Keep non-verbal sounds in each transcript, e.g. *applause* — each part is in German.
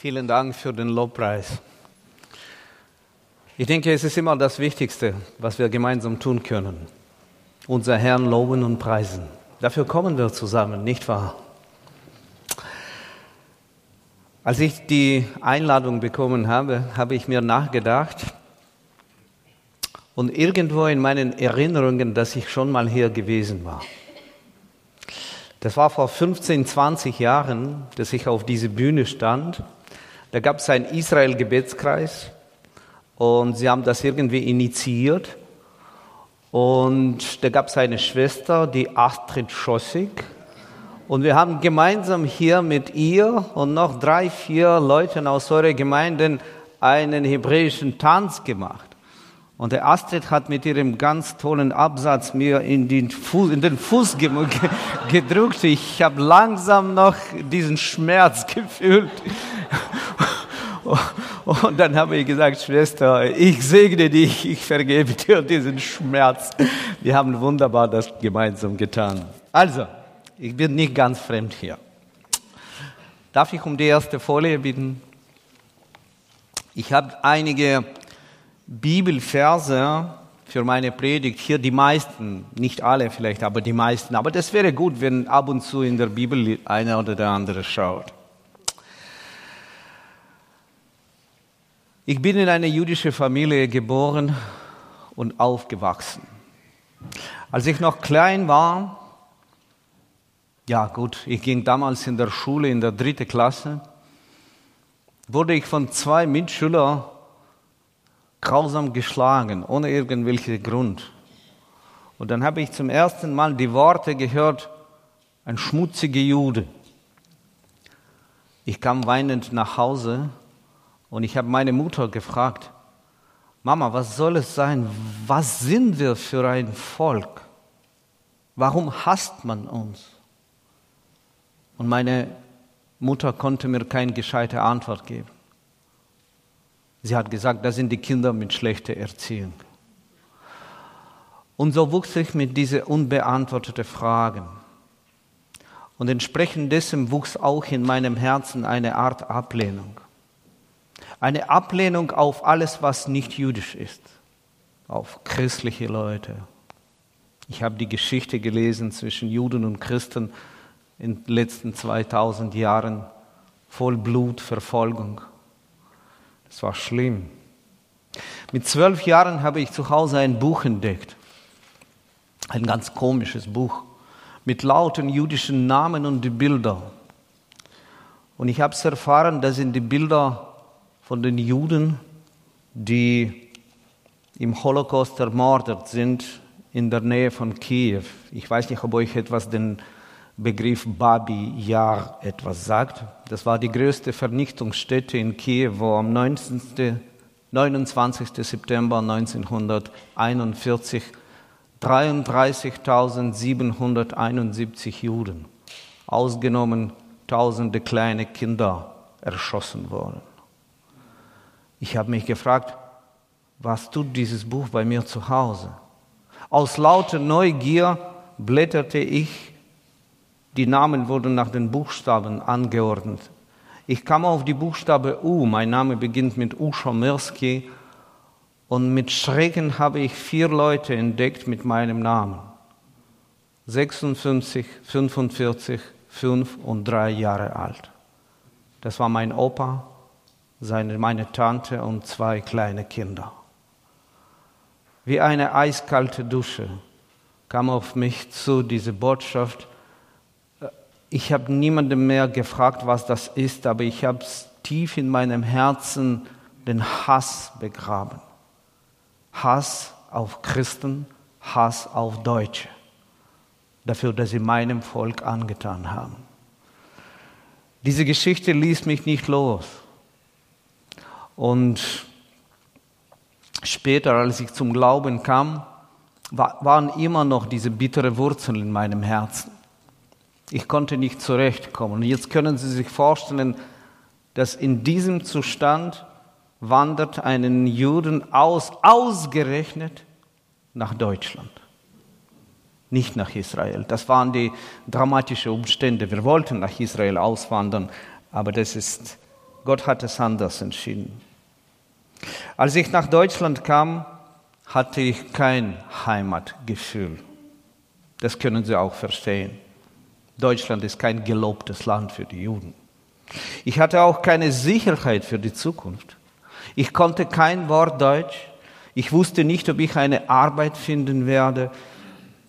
Vielen Dank für den Lobpreis. Ich denke, es ist immer das Wichtigste, was wir gemeinsam tun können. Unser Herrn loben und preisen. Dafür kommen wir zusammen, nicht wahr? Als ich die Einladung bekommen habe, habe ich mir nachgedacht und irgendwo in meinen Erinnerungen, dass ich schon mal hier gewesen war. Das war vor 15, 20 Jahren, dass ich auf diese Bühne stand. Da gab es einen Israel-Gebetskreis und sie haben das irgendwie initiiert. Und da gab es eine Schwester, die Astrid Schossig. Und wir haben gemeinsam hier mit ihr und noch drei, vier Leuten aus eurer Gemeinde einen hebräischen Tanz gemacht. Und der Astrid hat mit ihrem ganz tollen Absatz mir in den Fuß, in den Fuß *laughs* gedrückt. Ich habe langsam noch diesen Schmerz *laughs* gefühlt. *laughs* Und dann habe ich gesagt, Schwester, ich segne dich, ich vergebe dir diesen Schmerz. Wir haben wunderbar das gemeinsam getan. Also, ich bin nicht ganz fremd hier. Darf ich um die erste Folie bitten? Ich habe einige Bibelverse für meine Predigt hier, die meisten, nicht alle vielleicht, aber die meisten. Aber das wäre gut, wenn ab und zu in der Bibel einer oder der andere schaut. Ich bin in eine jüdische Familie geboren und aufgewachsen. Als ich noch klein war, ja gut, ich ging damals in der Schule in der dritten Klasse, wurde ich von zwei Mitschülern grausam geschlagen, ohne irgendwelchen Grund. Und dann habe ich zum ersten Mal die Worte gehört, ein schmutziger Jude. Ich kam weinend nach Hause und ich habe meine Mutter gefragt, Mama, was soll es sein? Was sind wir für ein Volk? Warum hasst man uns? Und meine Mutter konnte mir keine gescheite Antwort geben. Sie hat gesagt, das sind die Kinder mit schlechter Erziehung. Und so wuchs ich mit diesen unbeantworteten Fragen. Und entsprechend dessen wuchs auch in meinem Herzen eine Art Ablehnung. Eine Ablehnung auf alles, was nicht jüdisch ist, auf christliche Leute. Ich habe die Geschichte gelesen zwischen Juden und Christen in den letzten 2000 Jahren voll Blutverfolgung. Es war schlimm. Mit zwölf Jahren habe ich zu Hause ein Buch entdeckt. Ein ganz komisches Buch mit lauten jüdischen Namen und die Bilder. Und ich habe es erfahren, das sind die Bilder von den Juden, die im Holocaust ermordet sind in der Nähe von Kiew. Ich weiß nicht, ob euch etwas den Begriff Babi Yar etwas sagt. Das war die größte Vernichtungsstätte in Kiew, wo am 19. 29. September 1941 33.771 Juden, ausgenommen tausende kleine Kinder, erschossen wurden. Ich habe mich gefragt, was tut dieses Buch bei mir zu Hause? Aus lauter Neugier blätterte ich die Namen wurden nach den Buchstaben angeordnet. Ich kam auf die Buchstabe U. Mein Name beginnt mit U. Schomirski. Und mit Schrecken habe ich vier Leute entdeckt mit meinem Namen. 56, 45, 5 und 3 Jahre alt. Das war mein Opa, seine, meine Tante und zwei kleine Kinder. Wie eine eiskalte Dusche kam auf mich zu diese Botschaft, ich habe niemanden mehr gefragt, was das ist, aber ich habe tief in meinem Herzen den Hass begraben. Hass auf Christen, Hass auf Deutsche. Dafür, dass sie meinem Volk angetan haben. Diese Geschichte ließ mich nicht los. Und später, als ich zum Glauben kam, waren immer noch diese bittere Wurzeln in meinem Herzen. Ich konnte nicht zurechtkommen. Und jetzt können Sie sich vorstellen, dass in diesem Zustand wandert einen Juden aus, ausgerechnet nach Deutschland, nicht nach Israel. Das waren die dramatischen Umstände. Wir wollten nach Israel auswandern, aber das ist Gott hat es anders entschieden. Als ich nach Deutschland kam, hatte ich kein Heimatgefühl. Das können Sie auch verstehen. Deutschland ist kein gelobtes Land für die Juden. Ich hatte auch keine Sicherheit für die Zukunft. Ich konnte kein Wort Deutsch. Ich wusste nicht, ob ich eine Arbeit finden werde,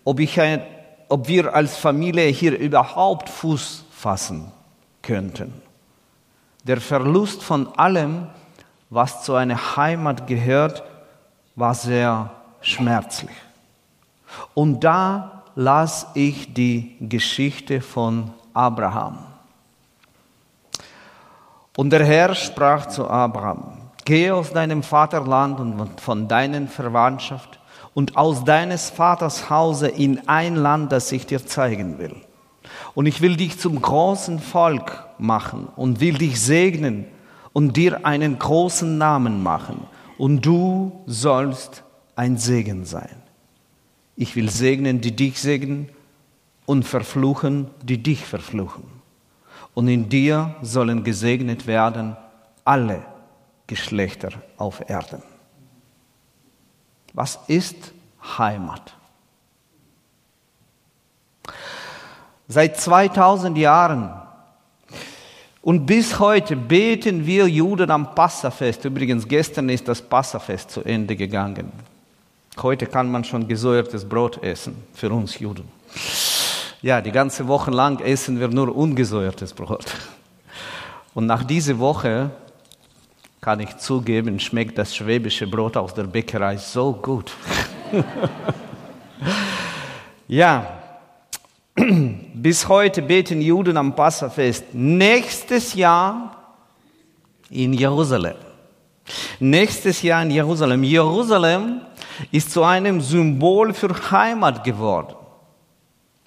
ob, ich ein, ob wir als Familie hier überhaupt Fuß fassen könnten. Der Verlust von allem, was zu einer Heimat gehört, war sehr schmerzlich. Und da las ich die Geschichte von Abraham. Und der Herr sprach zu Abraham, Geh aus deinem Vaterland und von deinen Verwandtschaft und aus deines Vaters Hause in ein Land, das ich dir zeigen will. Und ich will dich zum großen Volk machen und will dich segnen und dir einen großen Namen machen. Und du sollst ein Segen sein. Ich will segnen, die dich segnen und verfluchen, die dich verfluchen. Und in dir sollen gesegnet werden alle Geschlechter auf Erden. Was ist Heimat? Seit 2000 Jahren und bis heute beten wir Juden am Passafest. Übrigens, gestern ist das Passafest zu Ende gegangen. Heute kann man schon gesäuertes Brot essen, für uns Juden. Ja, die ganze Woche lang essen wir nur ungesäuertes Brot. Und nach dieser Woche kann ich zugeben, schmeckt das schwäbische Brot aus der Bäckerei so gut. *laughs* ja, *clears throat* bis heute beten Juden am Passafest. Nächstes Jahr in Jerusalem. Nächstes Jahr in Jerusalem. Jerusalem ist zu einem Symbol für Heimat geworden.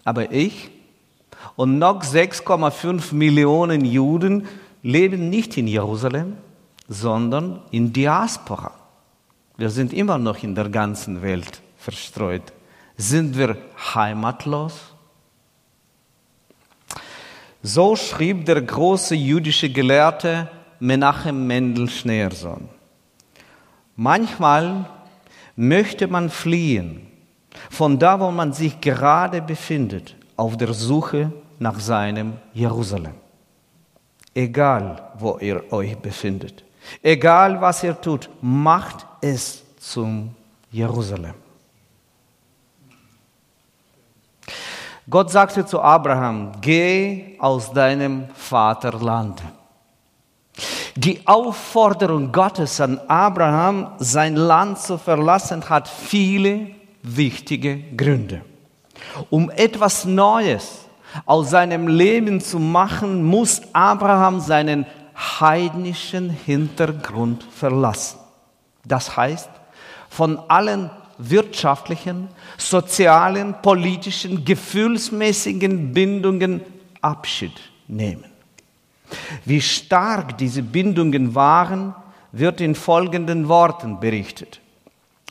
Aber ich und noch 6,5 Millionen Juden leben nicht in Jerusalem, sondern in Diaspora. Wir sind immer noch in der ganzen Welt verstreut. Sind wir heimatlos? So schrieb der große jüdische Gelehrte Menachem Mendel Schneersohn. Manchmal möchte man fliehen von da, wo man sich gerade befindet, auf der Suche nach seinem Jerusalem. Egal, wo ihr euch befindet. Egal was ihr tut, macht es zum Jerusalem. Gott sagte zu Abraham, geh aus deinem Vaterland. Die Aufforderung Gottes an Abraham, sein Land zu verlassen, hat viele wichtige Gründe. Um etwas Neues aus seinem Leben zu machen, muss Abraham seinen heidnischen Hintergrund verlassen. Das heißt, von allen wirtschaftlichen, sozialen, politischen, gefühlsmäßigen Bindungen Abschied nehmen. Wie stark diese Bindungen waren, wird in folgenden Worten berichtet.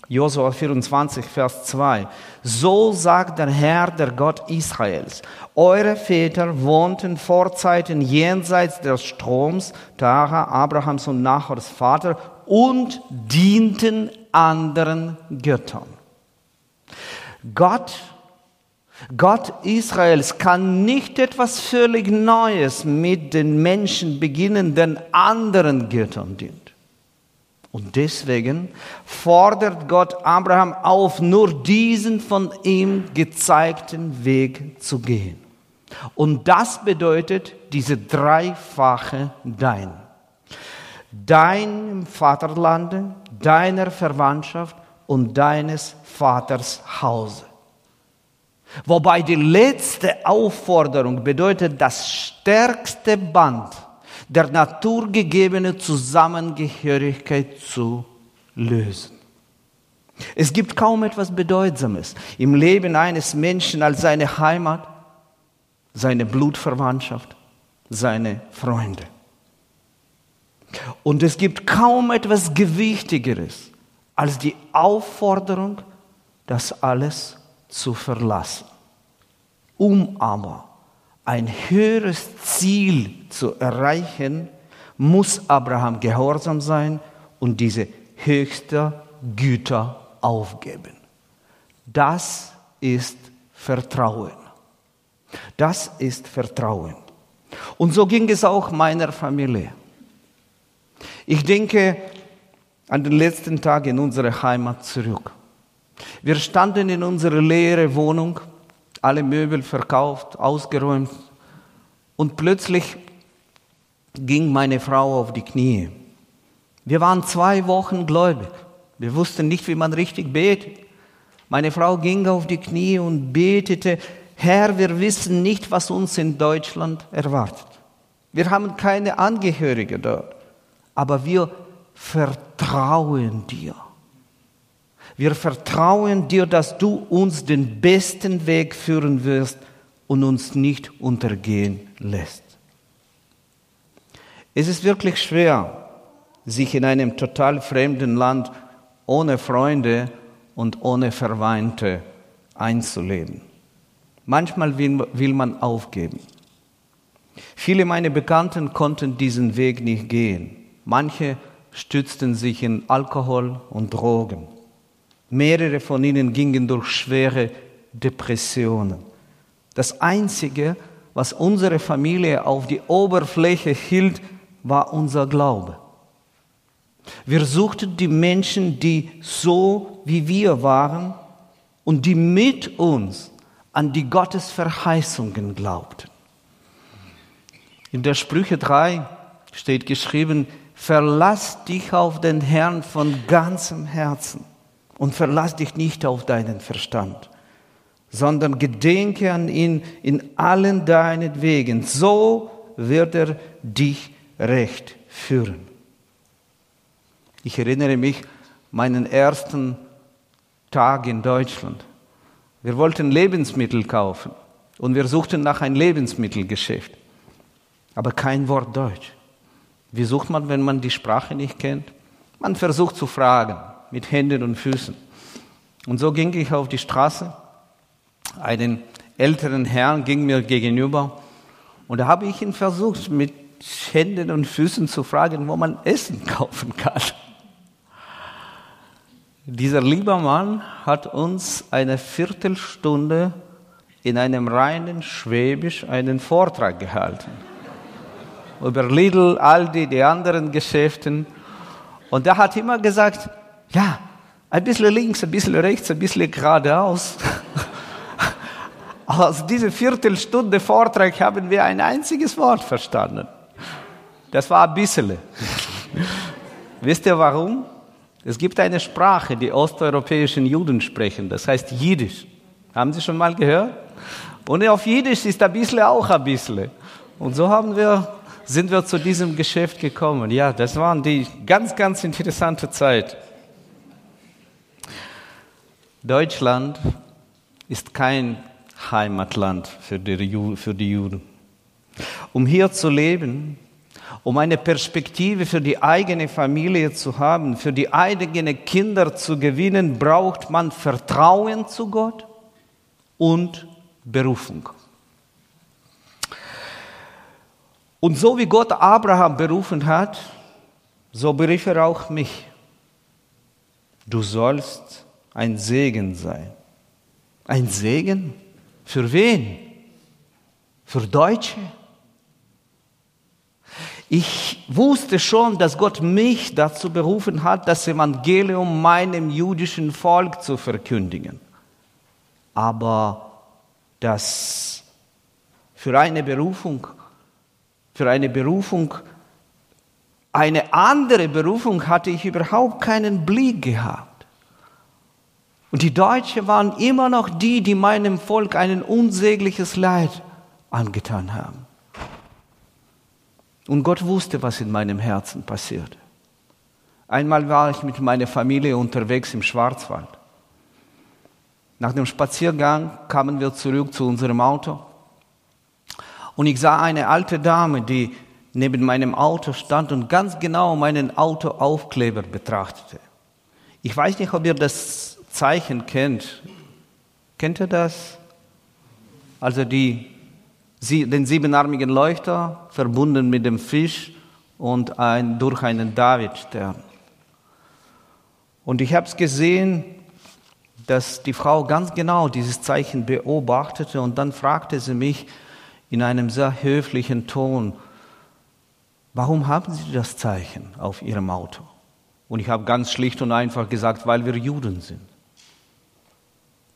Josua 24, Vers 2. So sagt der Herr, der Gott Israels. Eure Väter wohnten vor Zeiten jenseits des Stroms, Tara, Abrahams und Nachors Vater, und dienten anderen Göttern. Gott, Gott Israels kann nicht etwas völlig Neues mit den Menschen beginnen, den anderen Göttern dient. Und deswegen fordert Gott Abraham auf, nur diesen von ihm gezeigten Weg zu gehen. Und das bedeutet diese dreifache Dein. Dein Vaterlande, deiner Verwandtschaft und deines Vaters Hause. Wobei die letzte Aufforderung bedeutet das stärkste Band der naturgegebene Zusammengehörigkeit zu lösen. Es gibt kaum etwas Bedeutsames im Leben eines Menschen als seine Heimat, seine Blutverwandtschaft, seine Freunde. Und es gibt kaum etwas Gewichtigeres als die Aufforderung, das alles zu verlassen, um aber ein höheres Ziel zu erreichen, muss Abraham gehorsam sein und diese höchste Güter aufgeben. Das ist Vertrauen. Das ist Vertrauen. Und so ging es auch meiner Familie. Ich denke an den letzten Tag in unsere Heimat zurück. Wir standen in unserer leeren Wohnung, alle Möbel verkauft, ausgeräumt und plötzlich ging meine Frau auf die Knie. Wir waren zwei Wochen gläubig. Wir wussten nicht, wie man richtig betet. Meine Frau ging auf die Knie und betete, Herr, wir wissen nicht, was uns in Deutschland erwartet. Wir haben keine Angehörige dort, aber wir vertrauen dir. Wir vertrauen dir, dass du uns den besten Weg führen wirst und uns nicht untergehen lässt. Es ist wirklich schwer, sich in einem total fremden Land ohne Freunde und ohne Verwandte einzuleben. Manchmal will, man aufgeben. Viele meiner Bekannten konnten diesen Weg nicht gehen. Manche stützten sich in Alkohol und Drogen. Mehrere von ihnen gingen durch schwere Depressionen. Das Einzige, was unsere Familie auf die Oberfläche hielt, war unser Glaube. Wir suchten die Menschen, die so wie wir waren und die mit uns an die Gottesverheißungen glaubten. In der Sprüche 3 steht geschrieben, verlass dich auf den Herrn von ganzem Herzen und verlass dich nicht auf deinen Verstand, sondern gedenke an ihn in allen deinen Wegen. So wird er dich recht führen. Ich erinnere mich meinen ersten Tag in Deutschland. Wir wollten Lebensmittel kaufen und wir suchten nach einem Lebensmittelgeschäft, aber kein Wort Deutsch. Wie sucht man, wenn man die Sprache nicht kennt? Man versucht zu fragen mit Händen und Füßen. Und so ging ich auf die Straße. Einen älteren Herrn ging mir gegenüber und da habe ich ihn versucht, mit Händen und Füßen zu fragen, wo man Essen *laughs* kaufen kann. Dieser liebe Mann hat uns eine Viertelstunde in einem reinen Schwäbisch einen Vortrag gehalten. Über Lidl, Aldi, die anderen Geschäften. Und er hat immer gesagt, ja, ein bisschen links, ein bisschen rechts, ein bisschen geradeaus. *laughs* Aus dieser Viertelstunde Vortrag haben wir ein einziges Wort verstanden. Das war ein bisschen. *laughs* Wisst ihr warum? Es gibt eine Sprache, die osteuropäischen Juden sprechen, das heißt Jiddisch. Haben Sie schon mal gehört? Und auf Jiddisch ist ein bisschen auch ein bisschen. Und so haben wir, sind wir zu diesem Geschäft gekommen. Ja, das waren die ganz, ganz interessante Zeit. Deutschland ist kein Heimatland für die, für die Juden. Um hier zu leben, um eine Perspektive für die eigene Familie zu haben, für die eigenen Kinder zu gewinnen, braucht man Vertrauen zu Gott und Berufung. Und so wie Gott Abraham berufen hat, so berief er auch mich. Du sollst ein Segen sein. Ein Segen? Für wen? Für Deutsche? Ich wusste schon, dass Gott mich dazu berufen hat, das Evangelium meinem jüdischen Volk zu verkündigen. Aber das für eine Berufung, für eine Berufung, eine andere Berufung hatte ich überhaupt keinen Blick gehabt. Und die Deutschen waren immer noch die, die meinem Volk ein unsägliches Leid angetan haben. Und Gott wusste, was in meinem Herzen passiert. Einmal war ich mit meiner Familie unterwegs im Schwarzwald. Nach dem Spaziergang kamen wir zurück zu unserem Auto und ich sah eine alte Dame, die neben meinem Auto stand und ganz genau meinen Autoaufkleber betrachtete. Ich weiß nicht, ob ihr das Zeichen kennt. Kennt ihr das? Also die den siebenarmigen Leuchter, verbunden mit dem Fisch und ein, durch einen Davidstern. Und ich habe es gesehen, dass die Frau ganz genau dieses Zeichen beobachtete und dann fragte sie mich in einem sehr höflichen Ton, warum haben Sie das Zeichen auf Ihrem Auto? Und ich habe ganz schlicht und einfach gesagt, weil wir Juden sind.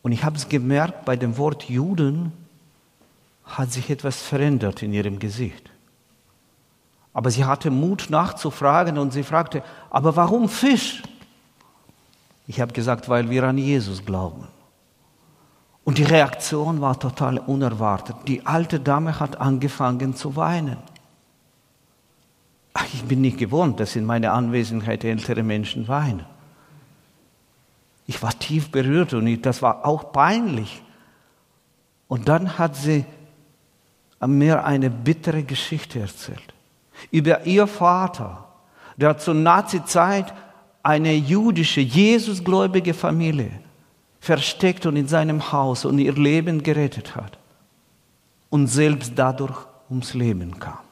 Und ich habe es gemerkt, bei dem Wort Juden hat sich etwas verändert in ihrem Gesicht. Aber sie hatte Mut nachzufragen und sie fragte, aber warum Fisch? Ich habe gesagt, weil wir an Jesus glauben. Und die Reaktion war total unerwartet. Die alte Dame hat angefangen zu weinen. Ich bin nicht gewohnt, dass in meiner Anwesenheit ältere Menschen weinen. Ich war tief berührt und das war auch peinlich. Und dann hat sie mir eine bittere Geschichte erzählt über ihr Vater, der zur Nazi-Zeit eine jüdische, Jesusgläubige Familie versteckt und in seinem Haus und ihr Leben gerettet hat und selbst dadurch ums Leben kam.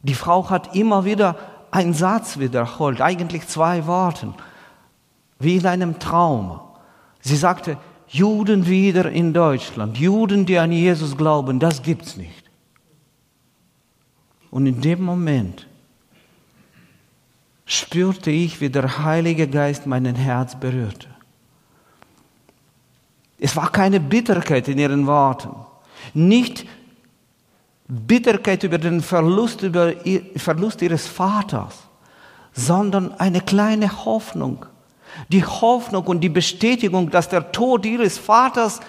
Die Frau hat immer wieder einen Satz wiederholt, eigentlich zwei Worte, wie in einem Traum. Sie sagte, Juden wieder in Deutschland, Juden, die an Jesus glauben, das gibt's nicht. Und in dem Moment spürte ich, wie der Heilige Geist mein Herz berührte. Es war keine Bitterkeit in ihren Worten, nicht Bitterkeit über den Verlust, über Verlust ihres Vaters, sondern eine kleine Hoffnung. Die Hoffnung und die Bestätigung, dass der Tod ihres Vaters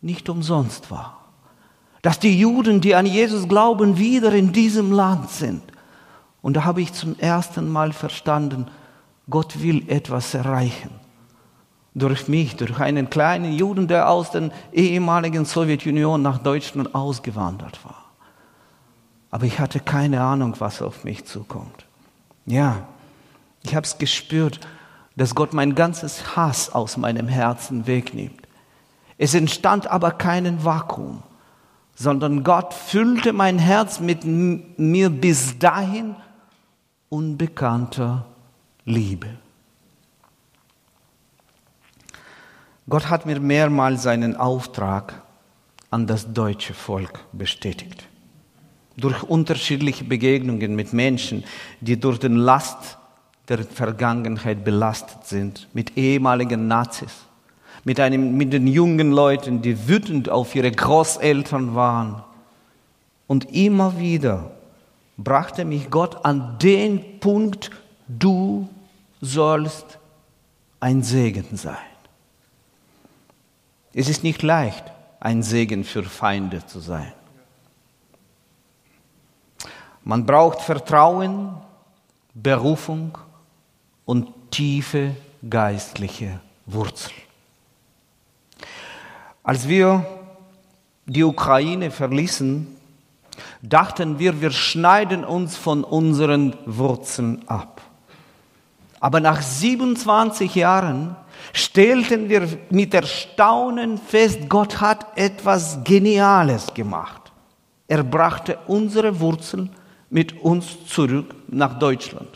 nicht umsonst war. Dass die Juden, die an Jesus glauben, wieder in diesem Land sind. Und da habe ich zum ersten Mal verstanden, Gott will etwas erreichen durch mich, durch einen kleinen Juden, der aus der ehemaligen Sowjetunion nach Deutschland ausgewandert war. Aber ich hatte keine Ahnung, was auf mich zukommt. Ja, ich habe es gespürt, dass Gott mein ganzes Hass aus meinem Herzen wegnimmt. Es entstand aber kein Vakuum, sondern Gott füllte mein Herz mit mir bis dahin unbekannter Liebe. Gott hat mir mehrmals seinen Auftrag an das deutsche Volk bestätigt. Durch unterschiedliche Begegnungen mit Menschen, die durch den Last der Vergangenheit belastet sind, mit ehemaligen Nazis, mit, einem, mit den jungen Leuten, die wütend auf ihre Großeltern waren. Und immer wieder brachte mich Gott an den Punkt, du sollst ein Segen sein. Es ist nicht leicht, ein Segen für Feinde zu sein. Man braucht Vertrauen, Berufung und tiefe geistliche Wurzel. Als wir die Ukraine verließen, dachten wir, wir schneiden uns von unseren Wurzeln ab. Aber nach 27 Jahren stellten wir mit Erstaunen fest, Gott hat etwas Geniales gemacht. Er brachte unsere Wurzeln mit uns zurück nach Deutschland.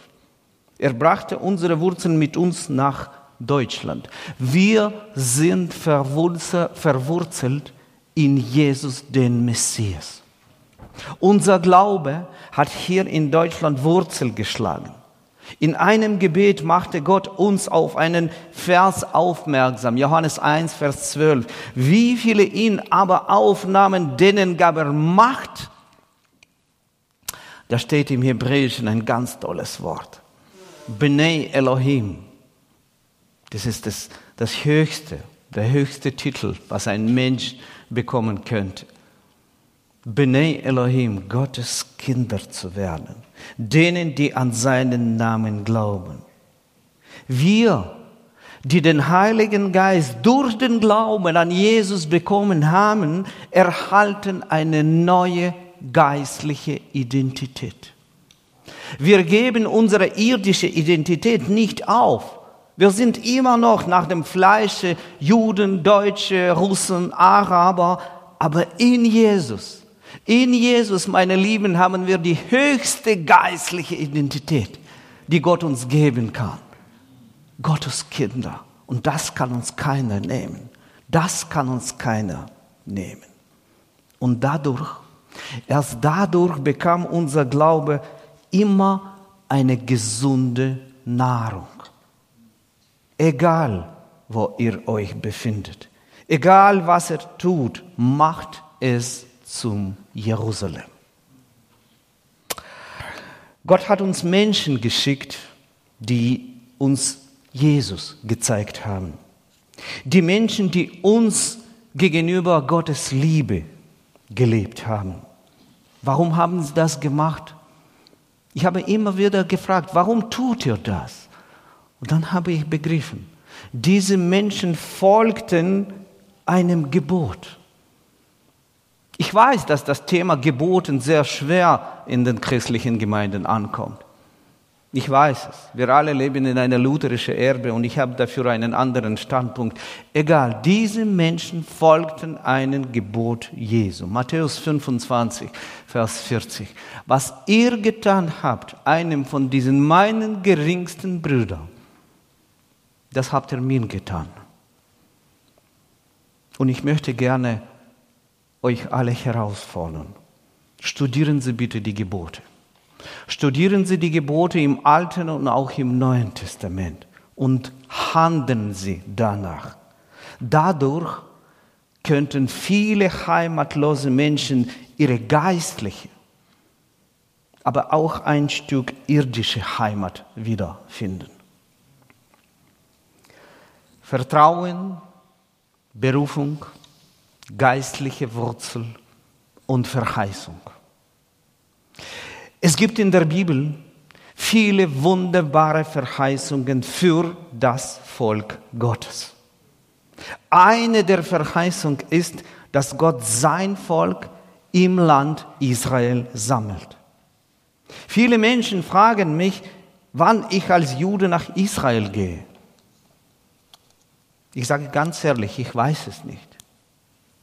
Er brachte unsere Wurzeln mit uns nach Deutschland. Wir sind verwurzelt in Jesus, den Messias. Unser Glaube hat hier in Deutschland Wurzel geschlagen. In einem Gebet machte Gott uns auf einen Vers aufmerksam. Johannes 1, Vers 12. Wie viele ihn aber aufnahmen, denen gab er Macht. Da steht im Hebräischen ein ganz tolles Wort. Bnei Elohim. Das ist das, das höchste, der höchste Titel, was ein Mensch bekommen könnte. Bnei Elohim, Gottes Kinder zu werden, denen, die an seinen Namen glauben. Wir, die den Heiligen Geist durch den Glauben an Jesus bekommen haben, erhalten eine neue geistliche Identität. Wir geben unsere irdische Identität nicht auf. Wir sind immer noch nach dem Fleische Juden, Deutsche, Russen, Araber, aber in Jesus In Jesus, meine Lieben, haben wir die höchste geistliche Identität, die Gott uns geben kann. Gottes Kinder. Und das kann uns keiner nehmen. Das kann uns keiner nehmen. Und dadurch, erst dadurch bekam unser Glaube immer eine gesunde Nahrung. Egal, wo ihr euch befindet. Egal, was er tut, macht es zum Jerusalem. Gott hat uns Menschen geschickt, die uns Jesus gezeigt haben. Die Menschen, die uns gegenüber Gottes Liebe gelebt haben. Warum haben sie das gemacht? Ich habe immer wieder gefragt, warum tut ihr das? Und dann habe ich begriffen, diese Menschen folgten einem Gebot. Ich weiß, dass das Thema Geboten sehr schwer in den christlichen Gemeinden ankommt. Ich weiß es. Wir alle leben in einer lutherischen Erbe und ich habe dafür einen anderen Standpunkt. Egal, diese Menschen folgten einem Gebot Jesu. Matthäus 25, Vers 40. Was ihr getan habt, einem von diesen meinen geringsten Brüdern, das habt ihr mir getan. Und ich möchte gerne euch alle herausfordern. Studieren Sie bitte die Gebote. Studieren Sie die Gebote im Alten und auch im Neuen Testament und handeln Sie danach. Dadurch könnten viele heimatlose Menschen ihre geistliche, aber auch ein Stück irdische Heimat wiederfinden. Vertrauen, Berufung, geistliche Wurzel und Verheißung. Es gibt in der Bibel viele wunderbare Verheißungen für das Volk Gottes. Eine der Verheißungen ist, dass Gott sein Volk im Land Israel sammelt. Viele Menschen fragen mich, wann ich als Jude nach Israel gehe. Ich sage ganz ehrlich, ich weiß es nicht.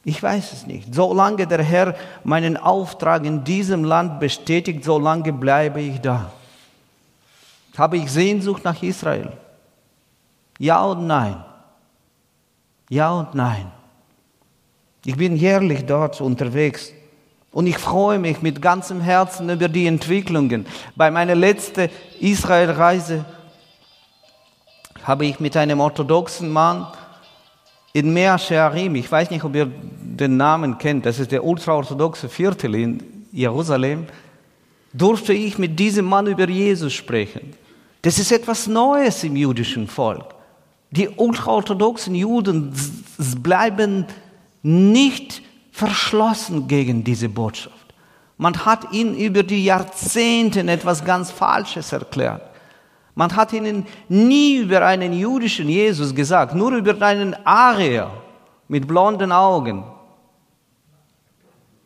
Ich weiß es nicht. Solange der Herr meinen Auftrag in diesem Land bestätigt, solange bleibe ich da. Habe ich Sehnsucht nach Israel? Ja und nein. Ja und nein. Ich bin jährlich dort unterwegs und ich freue mich mit ganzem Herzen über die Entwicklungen. Bei meiner letzten Israelreise habe ich mit einem orthodoxen Mann in Mea Shearim, ich weiß nicht, ob ihr den Namen kennt, das ist der ultraorthodoxe Viertel in Jerusalem, durfte ich mit diesem Mann über Jesus sprechen. Das ist etwas Neues im jüdischen Volk. Die ultraorthodoxen Juden bleiben nicht verschlossen gegen diese Botschaft. Man hat ihnen über die Jahrzehnte etwas ganz Falsches erklärt. Man hat ihnen nie über einen jüdischen Jesus gesagt, nur über einen Arier mit blonden Augen,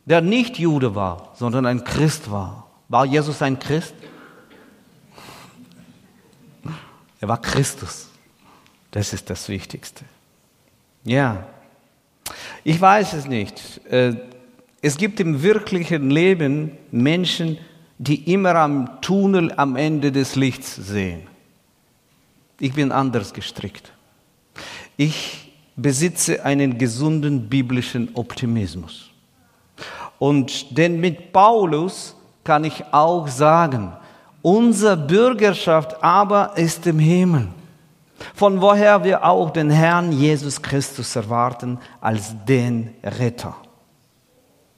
der nicht Jude war, sondern ein Christ war. War Jesus ein Christ? Er war Christus. Das ist das Wichtigste. Ja, ich weiß es nicht. Äh, es gibt im wirklichen Leben Menschen, die immer am Tunnel am Ende des Lichts sehen. Ich bin anders gestrickt. Ich besitze einen gesunden biblischen Optimismus. Und denn mit Paulus kann ich auch sagen, unsere Bürgerschaft aber ist im Himmel, von woher wir auch den Herrn Jesus Christus erwarten als den Retter.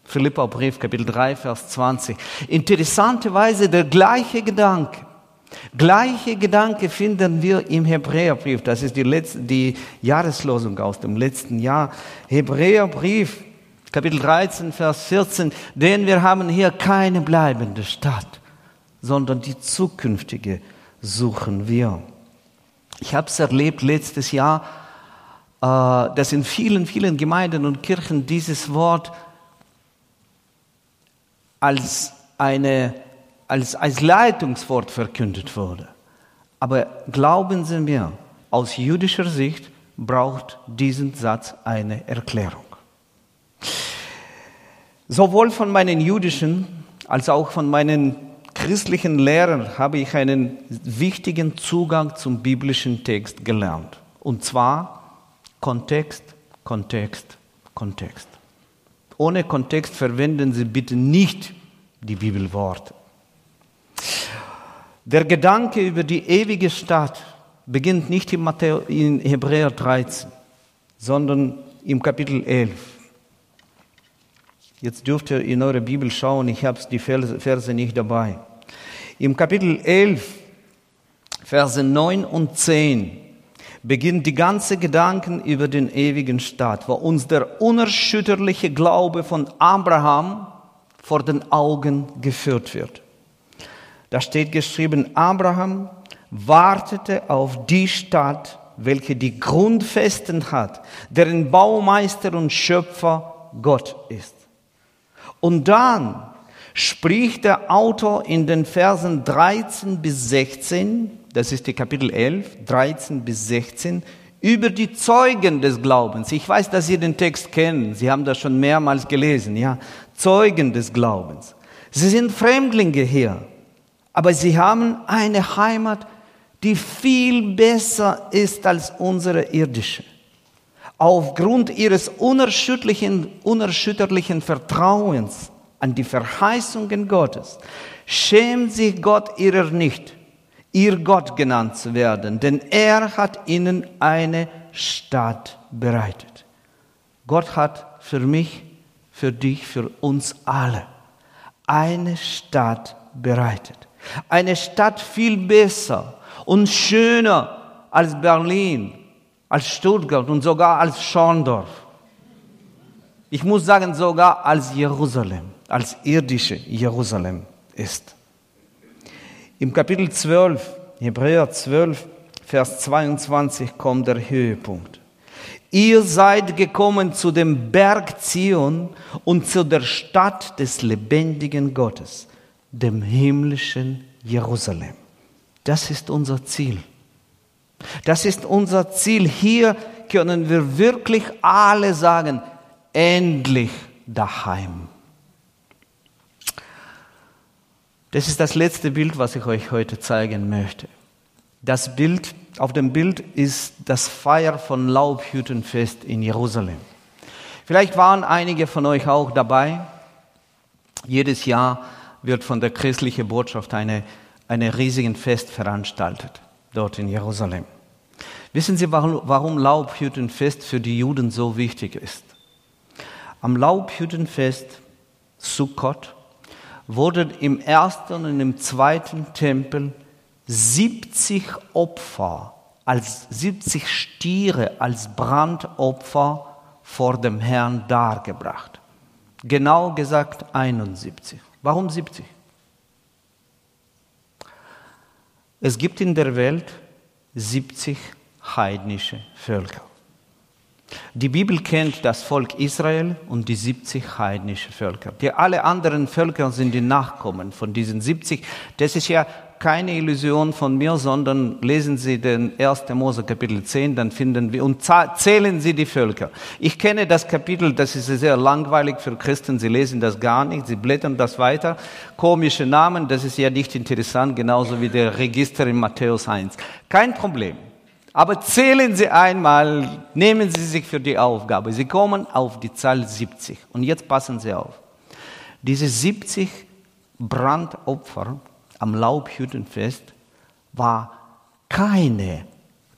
Philippa Brief, Kapitel 3, Vers 20. Interessanterweise der gleiche Gedanke. Gleiche Gedanke finden wir im Hebräerbrief. Das ist die, letzte, die Jahreslosung aus dem letzten Jahr. Hebräerbrief, Kapitel 13, Vers 14. Denn wir haben hier keine bleibende Stadt, sondern die zukünftige suchen wir. Ich habe es erlebt letztes Jahr, äh, dass in vielen, vielen Gemeinden und Kirchen dieses Wort als, eine, als, als Leitungswort verkündet wurde. Aber glauben Sie mir, aus jüdischer Sicht braucht diesen Satz eine Erklärung. Sowohl von meinen jüdischen als auch von meinen christlichen Lehrern habe ich einen wichtigen Zugang zum biblischen Text gelernt. Und zwar Kontext, Kontext, Kontext. Ohne Kontext verwenden Sie bitte nicht die Bibelworte. Der Gedanke über die ewige Stadt beginnt nicht in, Matthäus, in Hebräer 13, sondern im Kapitel 11. Jetzt dürft ihr in eure Bibel schauen, ich habe die Verse nicht dabei. Im Kapitel 11, Verse 9 und 10 beginnt die ganze Gedanken über den ewigen Staat, wo uns der unerschütterliche Glaube von Abraham vor den Augen geführt wird. Da steht geschrieben, Abraham wartete auf die Stadt, welche die Grundfesten hat, deren Baumeister und Schöpfer Gott ist. Und dann spricht der Autor in den Versen 13 bis 16, das ist die Kapitel 11, 13 bis 16, über die Zeugen des Glaubens. Ich weiß, dass Sie den Text kennen. Sie haben das schon mehrmals gelesen, ja. Zeugen des Glaubens. Sie sind Fremdlinge hier, aber sie haben eine Heimat, die viel besser ist als unsere irdische aufgrund ihres unerschütterlichen, unerschütterlichen Vertrauens an die Verheißungen Gottes, schämt sich Gott ihrer nicht, ihr Gott genannt zu werden, denn er hat ihnen eine Stadt bereitet. Gott hat für mich, für dich, für uns alle eine Stadt bereitet. Eine Stadt viel besser und schöner als Berlin, als Stuttgart und sogar als Schorndorf. Ich muss sagen, sogar als Jerusalem, als irdische Jerusalem ist. Im Kapitel 12, Hebräer 12, Vers 22 kommt der Höhepunkt. Ihr seid gekommen zu dem Berg Zion und zu der Stadt des lebendigen Gottes, dem himmlischen Jerusalem. Das ist unser Ziel. Das ist unser Ziel. Hier können wir wirklich alle sagen, endlich daheim. Das ist das letzte Bild, was ich euch heute zeigen möchte. Das Bild, auf dem Bild ist das Feier von Laubhüttenfest in Jerusalem. Vielleicht waren einige von euch auch dabei. Jedes Jahr wird von der christlichen Botschaft eine, eine riesigen Fest veranstaltet, dort in Jerusalem. Wissen Sie, warum, warum Laubhüttenfest für die Juden so wichtig ist? Am Laubhüttenfest Sukkot wurden im ersten und im zweiten Tempel 70 Opfer, als 70 Stiere als Brandopfer vor dem Herrn dargebracht. Genau gesagt 71. Warum 70? Es gibt in der Welt 70 heidnische Völker. Die Bibel kennt das Volk Israel und die 70 heidnische Völker. Die alle anderen Völker sind die Nachkommen von diesen 70. Das ist ja keine Illusion von mir, sondern lesen Sie den 1. Mose Kapitel 10, dann finden wir und zählen Sie die Völker. Ich kenne das Kapitel, das ist sehr langweilig für Christen, sie lesen das gar nicht, sie blättern das weiter. Komische Namen, das ist ja nicht interessant, genauso wie der Register in Matthäus 1. Kein Problem. Aber zählen Sie einmal, nehmen Sie sich für die Aufgabe. Sie kommen auf die Zahl 70. Und jetzt passen Sie auf. Diese 70 Brandopfer am Laubhüttenfest war keine,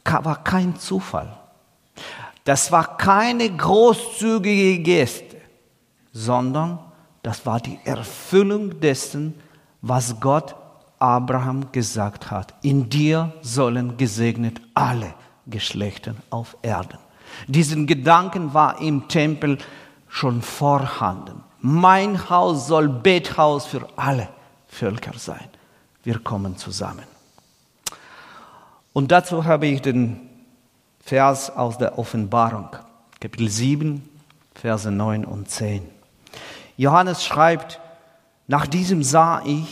war kein Zufall. Das war keine großzügige Geste, sondern das war die Erfüllung dessen, was Gott Abraham gesagt hat. In dir sollen gesegnet alle Geschlechter auf Erden. Diesen Gedanken war im Tempel schon vorhanden. Mein Haus soll Bethaus für alle Völker sein wir kommen zusammen. Und dazu habe ich den Vers aus der Offenbarung, Kapitel 7, Verse 9 und 10. Johannes schreibt, nach diesem sah ich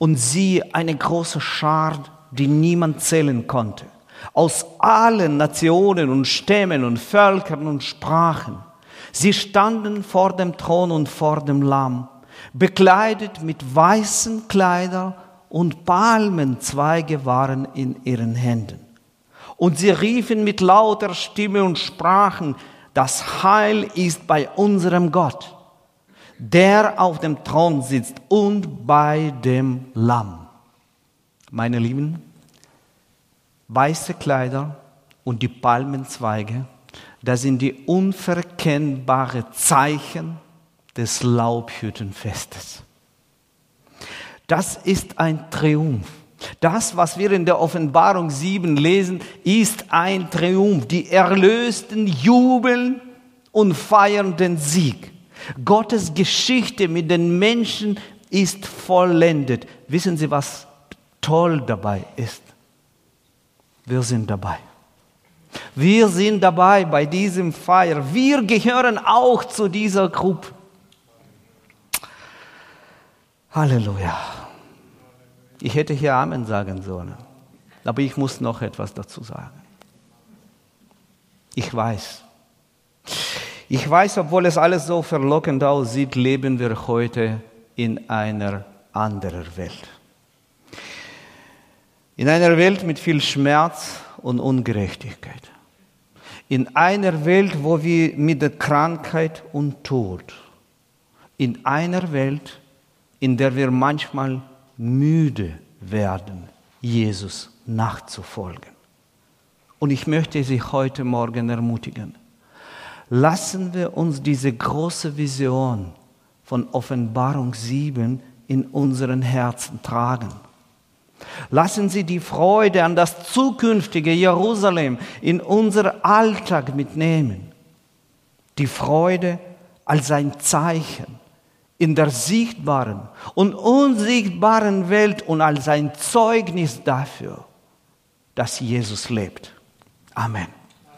und siehe eine große Schar, die niemand zählen konnte, aus allen Nationen und Stämmen und Völkern und Sprachen. Sie standen vor dem Thron und vor dem Lamm, bekleidet mit weißen Kleidern und Palmenzweige waren in ihren Händen. Und sie riefen mit lauter Stimme und sprachen, das Heil ist bei unserem Gott, der auf dem Thron sitzt und bei dem Lamm. Meine Lieben, weiße Kleider und die Palmenzweige, das sind die unverkennbaren Zeichen des Laubhüttenfestes. Das ist ein Triumph. Das, was wir in der Offenbarung 7 lesen, ist ein Triumph. Die Erlösten jubeln und feiern den Sieg. Gottes Geschichte mit den Menschen ist vollendet. Wissen Sie, was toll dabei ist? Wir sind dabei. Wir sind dabei bei diesem Feier. Wir gehören auch zu dieser Gruppe. Halleluja. Ich hätte hier Amen sagen sollen, aber ich muss noch etwas dazu sagen. Ich weiß, ich weiß, obwohl es alles so verlockend aussieht, leben wir heute in einer anderen Welt. In einer Welt mit viel Schmerz und Ungerechtigkeit. In einer Welt, wo wir mit der Krankheit und Tod. In einer Welt, in der wir manchmal müde werden, Jesus nachzufolgen. Und ich möchte Sie heute Morgen ermutigen. Lassen wir uns diese große Vision von Offenbarung 7 in unseren Herzen tragen. Lassen Sie die Freude an das zukünftige Jerusalem in unser Alltag mitnehmen. Die Freude als ein Zeichen in der sichtbaren und unsichtbaren Welt und als ein Zeugnis dafür, dass Jesus lebt. Amen.